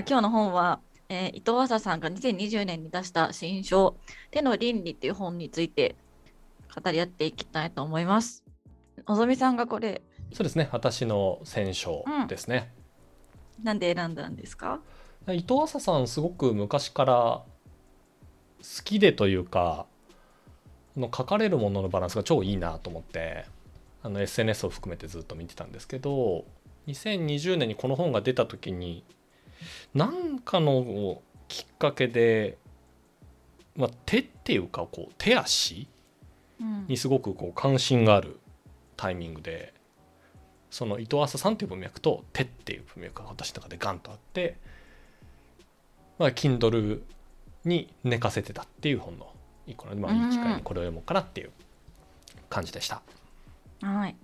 あ今日の本は、えー、伊藤浅さんが2020年に出した新書「手の倫理」っていう本について語り合っていきたいと思います。のぞみさんがこれ。そうですね。私の選書ですね、うん、なんで選んだんですか？伊藤浅さんすごく昔から好きでというかの書かれるもののバランスが超いいなと思ってあの SNS を含めてずっと見てたんですけど2020年にこの本が出た時に何かのきっかけで、まあ、手っていうかこう手足にすごくこう関心があるタイミングで、その伊藤浅さんっていう文脈と手っていう文脈が私の中でガンとあって、まあ、Kindle に寝かせてたっていう本の一個ので、まあ、いい機会にこれを読もうかなっていう感じでした。はい。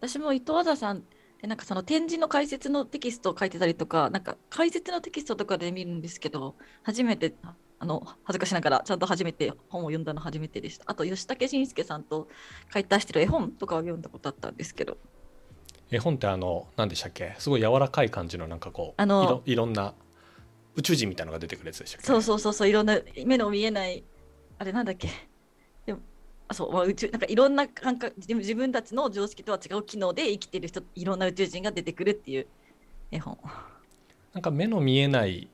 私も伊藤浅さんでなんかその展示の解説のテキストを書いてたりとか、なんか解説のテキストとかで見るんですけど、初めて、あの恥ずかしながら、ちゃんと初めて本を読んだの初めてでした。あと、吉武慎介さんと書いて出してる絵本とかを読んだことあったんですけど。絵本ってあの、何でしたっけ？すごい柔らかい感じの、なんかこう、あのいろんな宇宙人みたいなのが出てくるやつでしたっけ？そうそうそうそう、いろんな目の見えない、あれなんだっけ？あそう、まあ、宇宙なんかいろんな感覚自分たちの常識とは違う機能で生きてる人いろんな宇宙人が出てくるっていう絵本。なんか目の見えない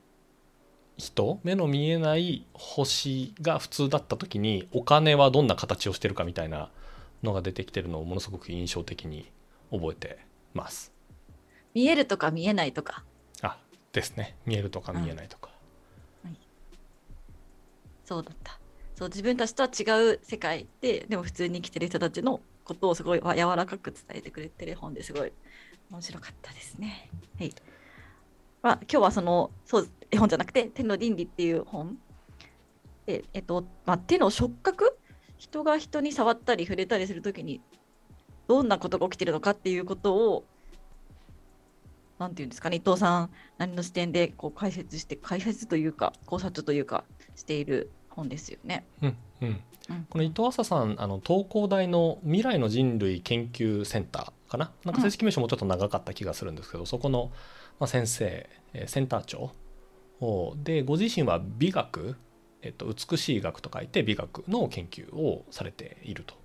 人目の見えない星が普通だった時にお金はどんな形をしてるかみたいなのが出てきてるのをものすごく印象的に覚えてます。見えるとか見えないとか。あですね。見えるとか見えないとか、はい、そうだったそう自分たちとは違う世界ででも普通に生きてる人たちのことをすごい柔らかく伝えてくれてる本ですごい。面白かったですね。はい。まあ、今日はそのそう絵本じゃなくて手の倫理っていう本。で、えっとまあ、手の触覚？人が人に触ったり触れたりするときにどんなことが起きてるのかっていうことをなんていうんですかね伊藤さん何の視点でこう解説して解説というか考察というかしている本ですよね。うんうん。この伊藤浅さんあの東工大の未来の人類研究センターかな？なんか正式名称もちょっと長かった気がするんですけど、そこの、まあ、先生、えセンター長でご自身は美学、えっと、美しい学と書いて美学の研究をされていると。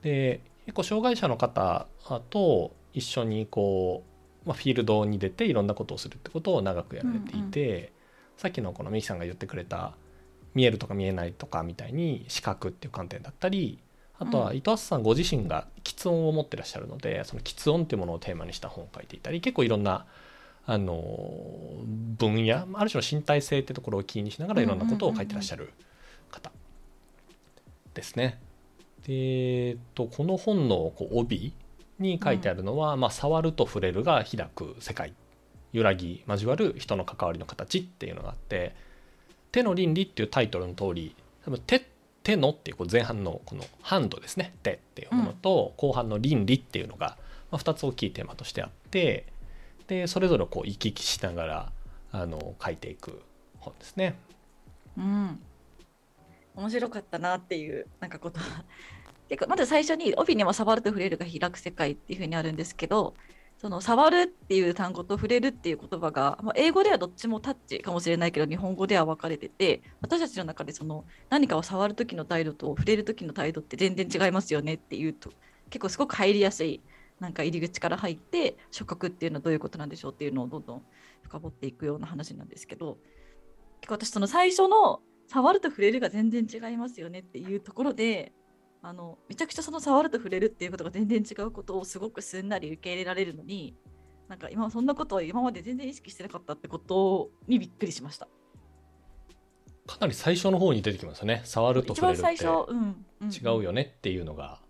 で結構障害者の方と一緒にこう、まあ、フィールドに出ていろんなことをするってことを長くやられていて、うんうん、さっきのこのミキさんが言ってくれた見えるとか見えないとかみたいに視覚っていう観点だったりあとは伊藤さんご自身が喫音を持ってらっしゃるのでその喫音っていうものをテーマにした本を書いていたり結構いろんなあの分野ある種の身体性ってところを気にしながらいろんなことを書いてらっしゃる方ですね。で、えっと、この本のこう帯に書いてあるのは「まあ、触ると触れるが開く世界」「揺らぎ交わる人の関わりの形」っていうのがあって。手の倫理っていうタイトルの通り多分手手のっていうこう前半のこのハンドですね手っていうものと後半の倫理っていうのが2つ大きいテーマとしてあってでそれぞれこう行き来しながらあの書いていく本ですね。うん。面白かったなっていうなんかこと結構まず最初に帯にも触ると触れるが開く世界っていうふうにあるんですけどその触るっていう単語と触れるっていう言葉が、まあ、英語ではどっちもタッチかもしれないけど日本語では分かれてて私たちの中でその何かを触る時の態度と触れる時の態度って全然違いますよねっていうと結構すごく入りやすいなんか入り口から入って触覚っていうのはどういうことなんでしょうっていうのをどんどん深掘っていくような話なんですけど結構私その最初の触ると触れるが全然違いますよねっていうところであのめちゃくちゃその触ると触れるっていうことが全然違うことをすごくすんなり受け入れられるのになんか今そんなことは今まで全然意識してなかったってことにびっくりしました。かなり最初の方に出てきますね。触ると触れるって。違うよねっていうのが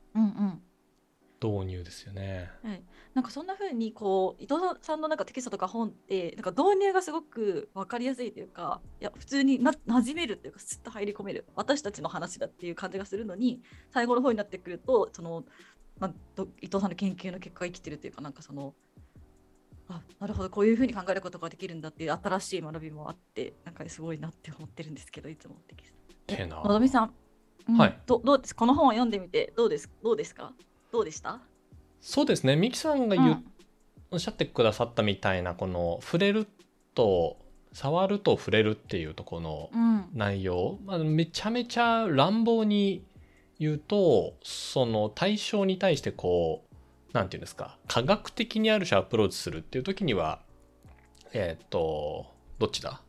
導入ですよね、はい、なんかそんな風にこう伊藤さんのなんかテキストとか本ってなんか導入がすごく分かりやすいというかいや普通にな馴染めるっていうかすっと入り込める私たちの話だっていう感じがするのに最後の方になってくるとその、まあ、伊藤さんの研究の結果が生きてるというかなんかそのあなるほどこういうふうに考えることができるんだっていう新しい学びもあってなんかすごいなって思ってるんですけどいつもテキスト。のぞみさん、うん、はい、どどうです？この本を読んでみてどうですどうですか？どうでした？そうですね。ミキさんが言、うん、おっしゃってくださったみたいなこの触れるっと触ると触れるっていうところのうん。内容、まあ、めちゃめちゃ乱暴に言うとその対象に対してこうなんていうんですか科学的にある種アプローチするっていう時にはえっ、とどっちだ？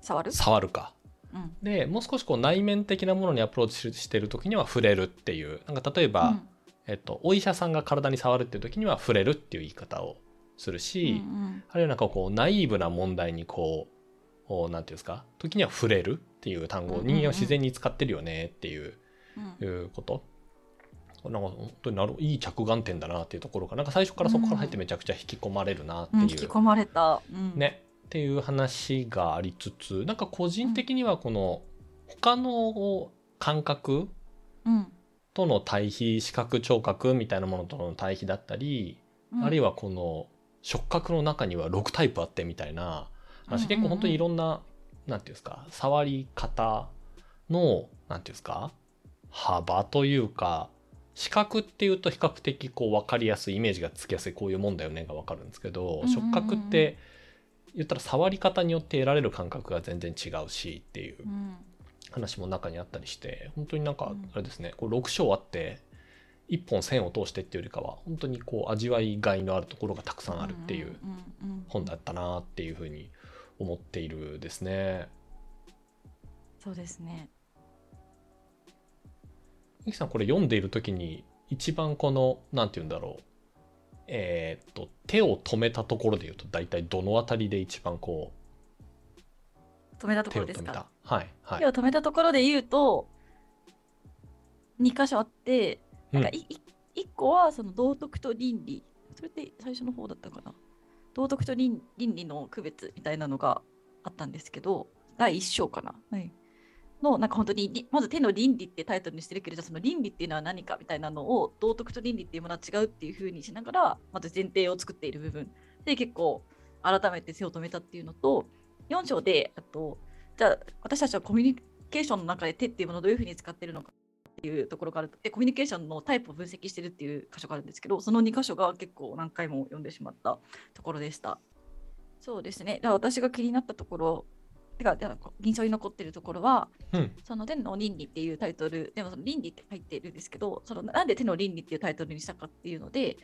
触る？触るか。うん。でもう少しこう内面的なものにアプローチしてる時には触れるっていう。なんか例えば、うんえっと、お医者さんが体に触るっていう時には触れるっていう言い方をするし、うんあるいはなんかこうナイーブな問題にこうおなんていうんですか？時には触れるっていう単語をうんうんうん。人間は自然に使ってるよねっていう,、うん。いうこと。なんか本当になるいい着眼点だなっていうところがな。んか最初からそこから入ってめちゃくちゃ引き込まれるなってう。ん。いう、引き込まれた、うん、ね。っていう話がありつつなんか個人的にはこの他の感覚うんとの対比視覚聴覚みたいなものとの対比だったり、うん、あるいはこの触覚の中には6タイプあってみたいなうんうんうん。話結構本当にいろんななんていうんですか触り方のなんていうんですか幅というか視覚っていうと比較的こう分かりやすいイメージがつきやすいこういうもんだよねが分かるんですけど、うんうんうん。触覚って言ったら触り方によって得られる感覚が全然違うしっていう。うん話も中にあったりして本当になんかうん。あれですね、こう6章あって1本線を通してっていうよりかは本当にこう味わいがいのあるところがたくさんあるっていう本だったなっていうふうに思っているですね。そうですね。ゆきさんこれ読んでいる時に一番このなんて言うんだろう。えーっと手を止めたところで言うと大体どのあたりで一番こ止めたところですか？た？はいはい。手を止めたところで言うと2箇所あってなんかい、い1個はその道徳と倫理。それって最初の方だったかな？道徳と倫倫理の区別みたいなのがあったんですけど第1章かな、はい、のなんか本当にりまず手の倫理ってタイトルにしてるけれどその倫理っていうのは何かみたいなのを道徳と倫理っていうものは違うっていうふうにしながらまず前提を作っている部分。で結構改めて手を止めたっていうのと4章であとじゃあ私たちはコミュニケーションの中で手っていうものをどういうふうに使ってるのかっていうところがあるでコミュニケーションのタイプを分析してるっていう箇所があるんです。けどその2箇所が結構何回も読んでしまったところでした。そうですね。だ私が気になったところてかで印象に残ってるところはうん。その手の倫理っていうタイトルでもその倫理って入ってるんですけどそのなんで手の倫理っていうタイトルにしたかっていうので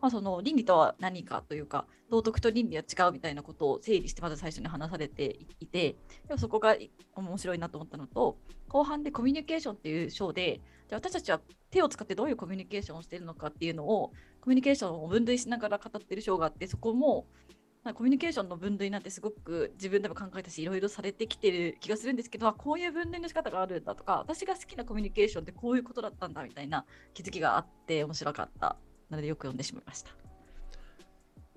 まあ、その倫理とは何かというか道徳と倫理は違うみたいなことを整理してまず最初に話されていてでもそこが面白いなと思ったのと後半でコミュニケーションっていう章でじゃあ私たちは手を使ってどういうコミュニケーションをしているのかっていうのをコミュニケーションを分類しながら語ってる章があってそこもコミュニケーションの分類なんてすごく自分でも考えたしいろいろされてきてる気がするんですけどこういう分類の仕方があるんだとか私が好きなコミュニケーションってこういうことだったんだみたいな気づきがあって面白かった。のでよく読んでしまいました。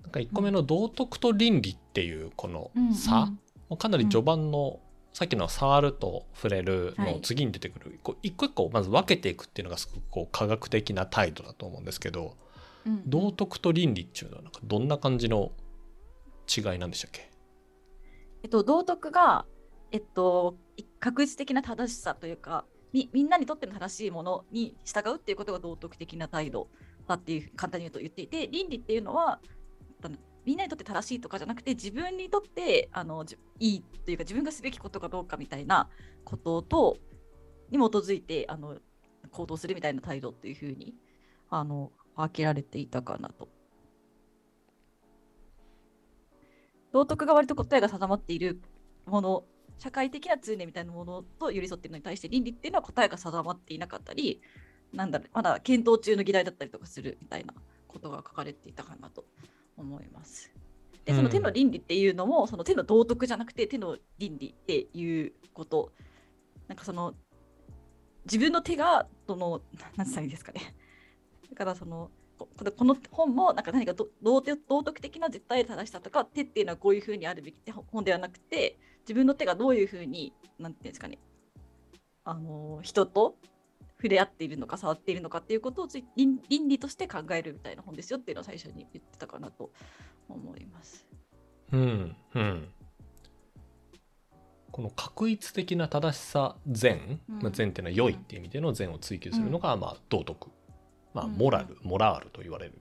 なんか1個目の道徳と倫理っていうこの差、かなり序盤の、さっきの触ると触れるはい。の次に出てくる、一個一個まず分けていくっていうのがすごくこう科学的な態度だと思うんですけどうん道徳と倫理っていうのはなんかどんな感じの違いなんでしたっけ？えっと、道徳が、えっと、い確実的な正しさというかみみんなにとっての正しいものに従うっていうことが道徳的な態度だっていう簡単に言うと言っていて倫理っていうのはみんなにとって正しいとかじゃなくて自分にとってあのいいというか自分がすべきことかどうかみたいなこととに基づいてあの行動するみたいな態度っていうふうにあの分けられていたかなと。道徳が割と答えが定まっているもの社会的な通念みたいなものと寄り添っているのに対して倫理っていうのは答えが定まっていなかったりなんだろうまだ検討中の議題だったりとかするみたいなことが書かれていたかなと思います。でその手の倫理っていうのも、その手の道徳じゃなくて手の倫理っていうこと。なんかその自分の手がその何て言ったらいいですかね。だからそのここの本もなんか何かど道徳道徳的な絶対正しさとか手っていうのはこういうふうにあるべきって本ではなくて自分の手がどういうふうになんていうんですかね。あの人と触れ合っているのか触っているのかっていうことをつい倫倫理として考えるみたいな本ですよっていうのを最初に言ってたかなと思います。うんうん。この確一的な正しさ善、うん。まあ、善っていうのは良いっていう意味での善を追求するのが、まあ、道徳、まあ、うん。モラル、モラールと言われる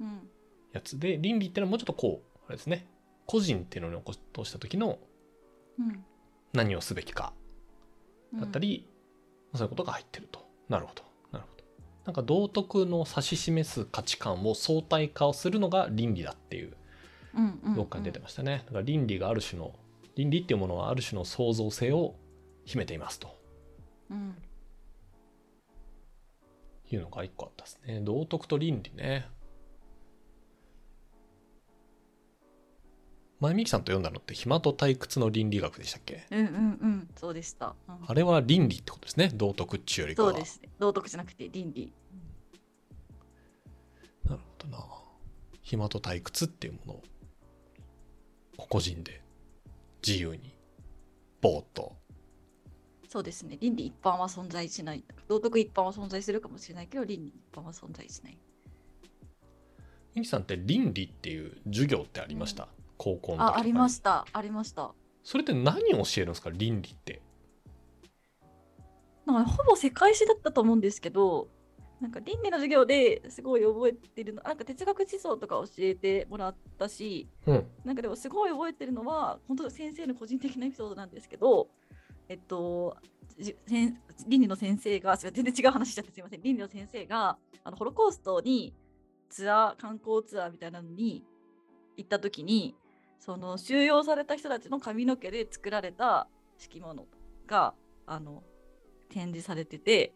うん。やつで倫理っていうのはもうちょっとこうあれですね。個人っていうのに起ことした時のうん。何をすべきかうんだったり、そういうことが入ってると。なるほど。なるほど。なんか道徳の指し示す価値観を相対化をするのが倫理だっていううんうんどっかに出てましたね、だから倫理がある種の倫理っていうものはある種の創造性を秘めていますと。うん。いうのが一個あったですね。道徳と倫理ね前美樹さんと読んだのって暇と退屈の倫理学でしたっけ？うんうんうん。そうでした、うん。あれは倫理ってことですね。道徳っちゅうよりかは。そうです。ね道徳じゃなくて倫理。なるほどな。暇と退屈っていうものを個々人で自由にぼーっと。そうですね。倫理一般は存在しない。道徳一般は存在するかもしれないけど倫理一般は存在しない。美樹さんって倫理っていう授業ってありました、高校のあありました。ありました。それって何を教えるんですか？倫理って。なんかほぼ世界史だったと思うんですけどなんか倫理の授業ですごい覚えてるのなんか哲学思想とか教えてもらったしうん。なんかでもすごい覚えてるのは本当先生の個人的なエピソードなんですけどえっとじせん倫理の先生が全然違う話しちゃってすいません。倫理の先生があのホロコーストにツアー観光ツアーみたいなのに行った時にその収容された人たちの髪の毛で作られた敷物があの展示されてて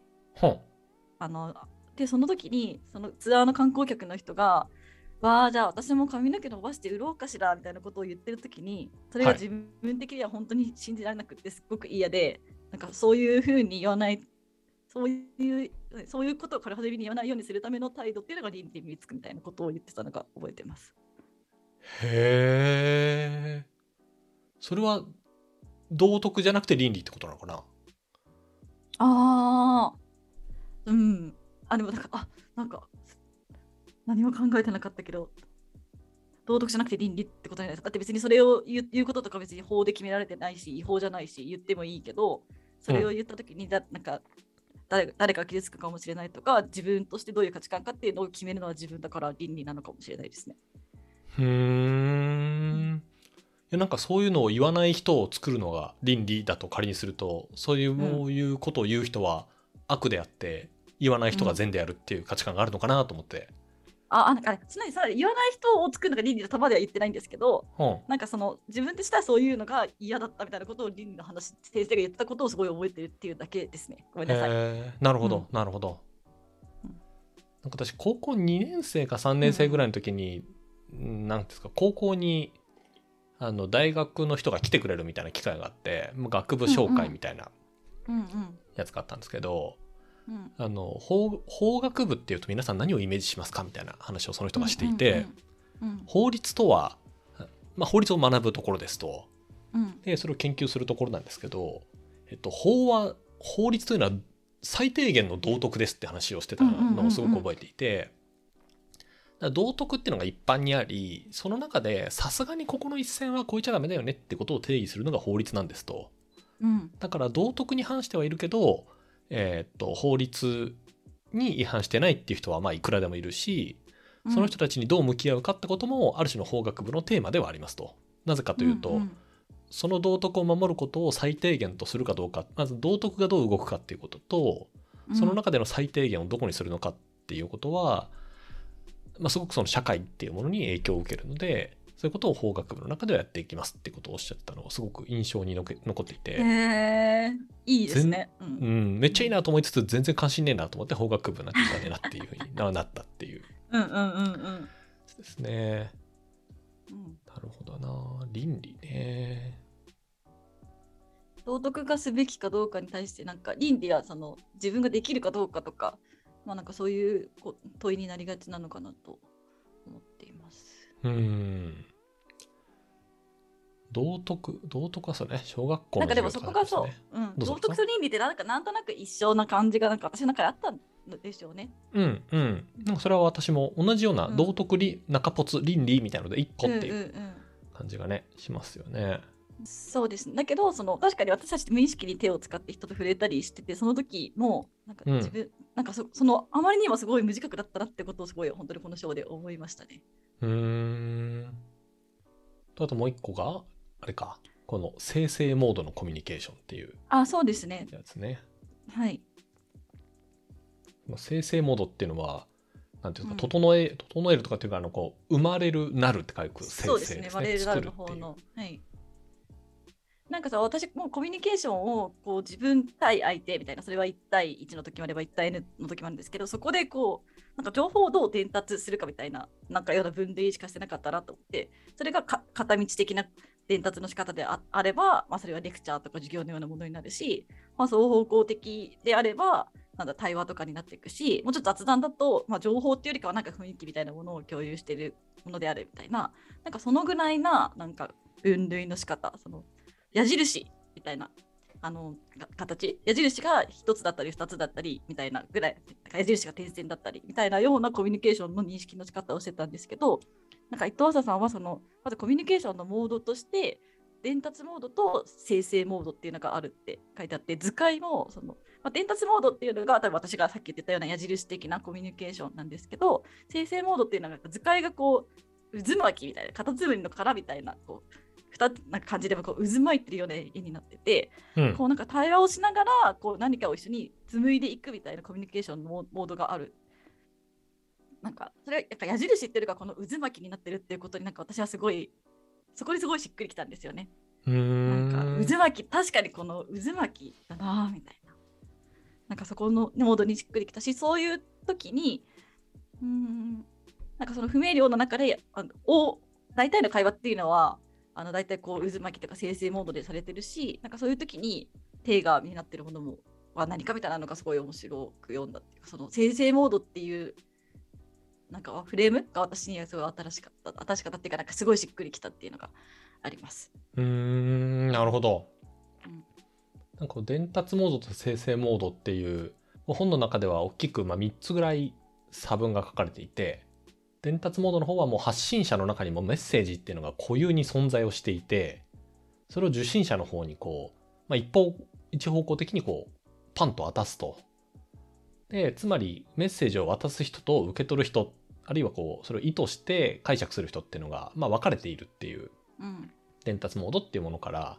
あのでその時にそのツアーの観光客の人が「わあじゃあ私も髪の毛伸ばして売ろうかしら」みたいなことを言ってる時にそれがはい自分的には本当に信じられなくてすごく嫌でなんかそういうふうに言わないそういうそういうことを軽はずみに言わないようにするための態度っていうのが倫理につくみたいなことを言ってたのが覚えてます。へえそれは道徳じゃなくて倫理ってことなのかな？ああうん。あでもなんかあなんか何も考えてなかったけど道徳じゃなくて倫理ってことじゃないですかだって別にそれを言う言うこととか別に法で決められてないし違法じゃないし言ってもいいけどそれを言った時にだ、なんか誰誰か傷つくかもしれないとか自分としてどういう価値観かっていうのを決めるのは自分だから倫理なのかもしれないですね。ふー。んいやなんかそういうのを言わない人を作るのが倫理だと仮にするとそういう,、うんいうことを言う人は悪であって言わない人が善であるっていう価値観があるのかなと思って、ああなんかあれつまりさ言わない人を作るのが倫理の束では言ってないんですけどうん。なんかその自分としてはそういうのが嫌だったみたいなことを倫理の話先生が言ってたことをすごい覚えてるっていうだけですね。ごめんなさい。へーなるほど、うん。なるほど、うん。なんか私高校2年生か3年生ぐらいの時に、うんなんですか高校にあの大学の人が来てくれるみたいな機会があってまあ学部紹介みたいなやつがあったんですけど、うん。あの法法学部っていうと皆さん何をイメージしますかみたいな話をその人がしていて、法律とは、まあ、法律を学ぶところですと。うん。でそれを研究するところなんですけど、えっと、法は法律というのは最低限の道徳ですって話をしてたのをすごく覚えていて、道徳っていうのが一般にありその中でさすがにここの一線は越えちゃダメだよねってことを定義するのが法律なんですと。うんだから道徳に反してはいるけど、えーっと法律に違反してないっていう人はまあいくらでもいるしうんその人たちにどう向き合うかってこともある種の法学部のテーマではありますと。なぜかというと、んんその道徳を守ることを最低限とするかどうかまず道徳がどう動くかっていうこととうんその中での最低限をどこにするのかっていうことは、まあ、すごくその社会っていうものに影響を受けるのでそういうことを法学部の中ではやっていきますっていうことをおっしゃってたのがすごく印象に残残っていて。へえいいですね。ううんん、めっちゃいいなと思いつつ全然関心ねえなと思って法学部になっちゃったねなっていうふうにな なったっていううんうんうんうんですね。うんなるほどな倫理ね。道徳化すべきかどうかに対してなんか倫理はその自分ができるかどうかとかまあなんかそういうこ問いになりがちなのかなと思っています。うん。道徳道徳はそうね小学校のなんかでもそ授こがそう、うん、道徳と倫理ってなんかなんとなく一緒な感じがなんか私の中であったんでしょうね。うんうん。なんかそれは私も同じようなうん道徳理、中ポツ倫理みたいなので一個っていううんうんうん感じがねしますよね。そうです。ね。だけど、その確かに私たち無意識に手を使って人と触れたりしてて、その時も、なんかうん。自分、なんかそそのあまりにもすごい無自覚だったなってことをすごい本当にこの章で思いましたね。うーん。とあともう一個があれか。この生成モードのコミュニケーションっていうあそうですね。やつね。はい。まあ生成モードっていうのはなんていうか、うん。整え整えるとかっていうかあのこう生まれるなるって書く生成そうですね。バレルダルの作るっていう。方のはいなんかさ私もうコミュニケーションをこう自分対相手みたいなそれは1対1の時もあれば1対 N の時もあるんですけどそこでこうなんか情報をどう伝達するかみたいななんかような分類しかしてなかったなと思ってそれがか片道的な伝達の仕方でああれば、まあ、それはレクチャーとか授業のようなものになるし、まあ、双方向的であればなんだ対話とかになっていくしもうちょっと雑談だと、まあ、情報っていうよりかはなんか雰囲気みたいなものを共有しているものであるみたいななんかそのぐらいななんか分類の仕方その矢印みたいなあの形。矢印が1つだったり2つだったりみたいなぐらい矢印が点線だったりみたいなようなコミュニケーションの認識の仕方をしてたんですけどなんか伊藤浅さんはそのまずコミュニケーションのモードとして伝達モードと生成モードっていうのがあるって書いてあって図解もその、まあ、伝達モードっていうのが多分私がさっき言ってたような矢印的なコミュニケーションなんですけど生成モードっていうのが図解がこう渦巻きみたいなカタツムリの殻みたいなこうな感じでもこう渦巻いてるような絵になってて、うんこうなんか対話をしながらこう何かを一緒に紡いでいくみたいなコミュニケーションのモモードがある。なんかそれはやっぱ矢印っていうかこの渦巻きになってるっていうことになんか私はすごいそこにすごいしっくりきたんですよね。うーんなんか渦巻き確かにこの渦巻きだなぁみたいな。なんかそこのモードにしっくりきたしそういう時にうーんなんかその不明瞭の中であのお大体の会話っていうのはあの大体こう渦巻きとか生成モードでされてるしなんかそういう時に定画になってるものもは何かみたいなのがすごい面白く読んだっていうかその生成モードっていうなんかフレームが私にはすごい新しかった。新しかったっていうかなんかすごいしっくりきたっていうのがあります。うーんなるほど、うん。なんか伝達モードと生成モードっていう本の中では大きくまあ3つぐらい差分が書かれていて伝達モードの方はもう発信者の中にもメッセージっていうのが固有に存在をしていてそれを受信者の方にこう、まあ、一方一方向的にこうパンと渡すと。でつまりメッセージを渡す人と受け取る人あるいはこうそれを意図して解釈する人っていうのが、まあ、分かれているっていううん。伝達モードっていうものから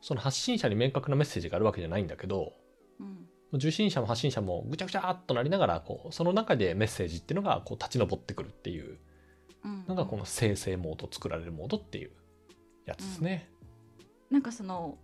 その発信者に明確なメッセージがあるわけじゃないんだけどうん受信者も発信者もぐちゃぐちゃっとなりながらこうその中でメッセージっていうのがこう立ち上ってくるっていううんのがこの生成モード作られるモードっていうやつですね。なんかその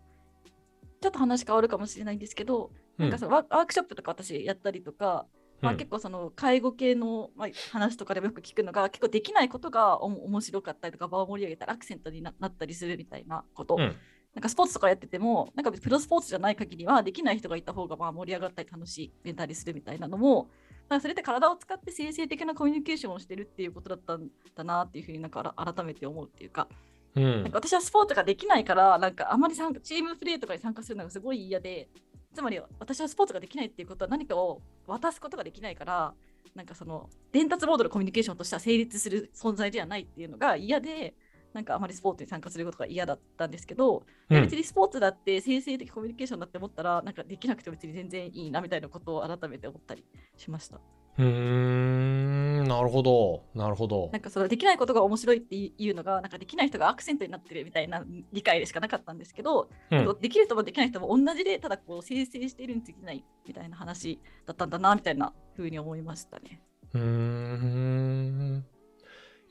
ちょっと話変わるかもしれないんですけど、なんかそのワワークショップとか私やったりとか、まあ、うん結構その介護系の、まあ、話とかでもよく聞くのが結構できないことがおも面白かったりとか場を盛り上げたらアクセントにななったりするみたいなこと、うんなんかスポーツとかやっててもなんかプロスポーツじゃない限りはできない人がいた方がまあ盛り上がったり楽しめたりするみたいなのもなんかそれって体を使って生成的なコミュニケーションをしてるっていうことだったんだなっていうふうになんか改めて思うっていうかうん。なんか私はスポーツができないから、なんかあまり参加チームプレーとかに参加するのがすごい嫌で、つまり私はスポーツができないっていうことは何かを渡すことができないから、なんかその伝達モードのコミュニケーションとしては成立する存在ではないっていうのが嫌で、なんかあまりスポーツに参加することが嫌だったんですけど、うん。別にスポーツだって生成的コミュニケーションだって思ったら、なんかできなくて別に全然いいなみたいなことを改めて思ったりしました。うーん。なるほど。なるほど。なんかそのできないことが面白いっていうのが、なんかできない人がアクセントになってるみたいな理解でしかなかったんですけど、うん。できる人もできない人も同じで、ただこう生成しているに過ぎないみたいな話だったんだなみたいな風に思いましたね。うーん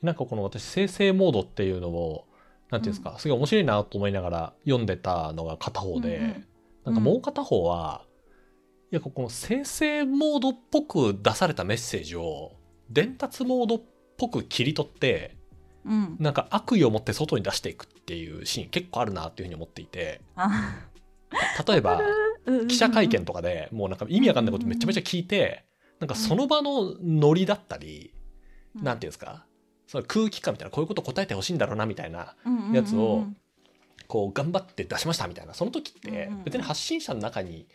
なんかこの私生成モードっていうのをなんていうんですか、すごい面白いなと思いながら読んでたのが片方で、うんうんなんかもう片方は、いやこの生成モードっぽく出されたメッセージを伝達モードっぽく切り取ってうん。なんか悪意を持って外に出していくっていうシーン結構あるなっていうふうに思っていて。あ。例えばうん記者会見とかでもうなんか意味わかんないことめちゃめちゃ聞いてなんかその場のノリだったり、なんていうんですかその空気感みたいなこういうこと答えてほしいんだろうなみたいなやつをこう頑張って出しましたみたいなその時って別に発信者の中に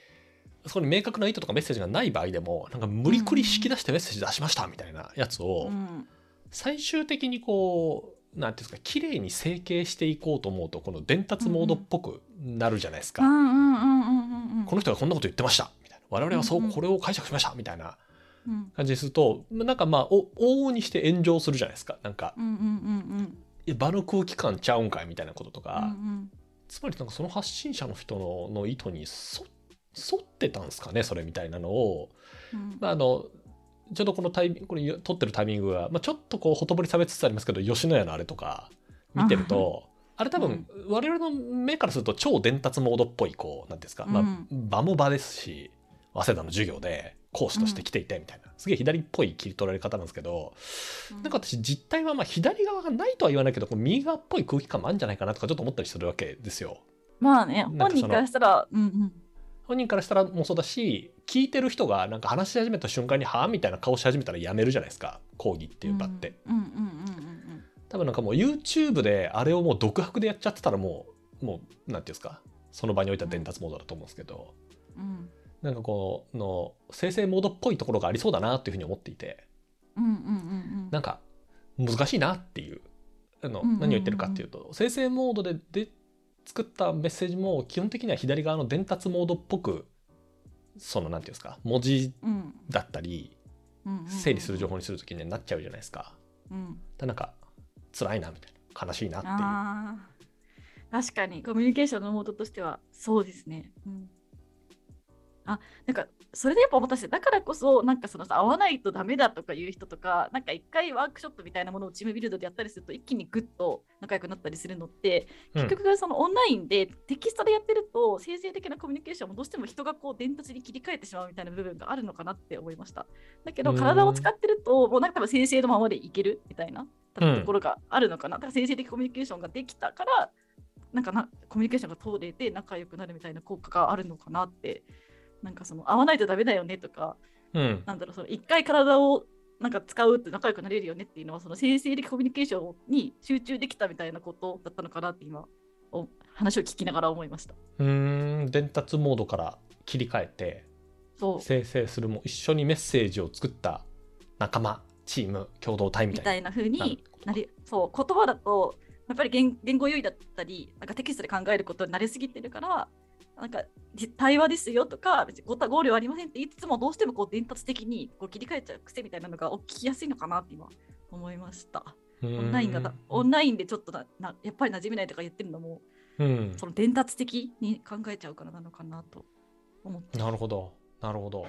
そこに明確な意図とかメッセージがない場合でもなんか無理くり引き出してメッセージ出しましたみたいなやつをうん最終的にこうなんていうんですか綺麗に整形していこうと思うとこの伝達モードっぽくなるじゃないですか。この人がこんなこと言ってました。みたいな。我々はそうこれを解釈しました。みたいなうん感じにするとなんかまあお往々にして炎上するじゃないですか。なんかうんうんうんい場の空気感ちゃうんかいみたいなこととうんか、つまりなんかその発信者の人のの意図に沿沿ってたんですかねそれみたいなのを、うん。まあ、あのちょうどこのタイミングこれ撮ってるタイミングは、まあ、ちょっとこうほとぼり冷めつつありますけど吉野家のあれとか見てると。あれ多分我々の目からすると超伝達モードっぽいこうなんていうんですか、まあうん。場も場ですし早稲田の授業で講師として来ていてみたいな、すげえ左っぽい切り取られ方なんですけど、うん。なんか私実態はまあ左側がないとは言わないけどこう右側っぽい空気感もあるんじゃないかなとかちょっと思ったりするわけですよ。まあね本人からしたらうんうん。本人からしたらもそうだし聞いてる人がなんか話し始めた瞬間に「はあ?」みたいな顔し始めたらやめるじゃないですか。講義っていう場って。うんうんうんうん多分なんかもう YouTube であれをもう独白でやっちゃってたらもうもうなんていうんですか。その場においては伝達モードだと思うんですけど、うんうんなんかこの生成モードっぽいところがありそうだなっていうふうに思っていて。うんうんうんうん。なんか難しいなっていう。あのうんうんうんうん。何を言ってるかっていうと生成モードでで作ったメッセージも基本的には左側の伝達モードっぽくそのなんていうんですか文字うんだったりうんうん整理する情報にするときにはなっちゃうじゃないですか。うん。だなんか辛いなみたいな悲しいなっていう。確かにコミュニケーションのモードとしてはそうですね。うん、あなんかそれでやっぱ思ったしだからこそなんかそのさ合わないとダメだとかいう人とかなんか一回ワークショップみたいなものをチームビルドでやったりすると一気にグッと仲良くなったりするのってうん結局そのオンラインでテキストでやってると生成的なコミュニケーションもどうしても人がこう伝達に切り替えてしまうみたいな部分があるのかなって思いました。だけどうん体を使ってるともうなんか多分生成のままでいけるみたいなところがあるのかな。だから生成的コミュニケーションができたからなんかなコミュニケーションが通れて仲良くなるみたいな効果があるのかなってなんかその合わないとダメだよねとかうん。なんだろうその一回体をなんか使うって仲良くなれるよねっていうのはその生成的コミュニケーションに集中できたみたいなことだったのかなって今お話を聞きながら思いました。うーん。伝達モードから切り替えてそう。生成するも一緒にメッセージを作った仲間チーム共同体みたいな。風なになりそう言葉だとやっぱり言言語優位だったりなんかテキストで考えることに慣れすぎてるからなんかじ対話ですよとか別にごた合理はありませんって言いつつもどうしてもこう伝達的にこう切り替えちゃう癖みたいなのが起きやすいのかなって今思いました。オオンラインがだオンラインでちょっとななやっぱり馴染めないとか言ってるのもうん。その伝達的に考えちゃうからなのかなと思って。なるほど。なるほど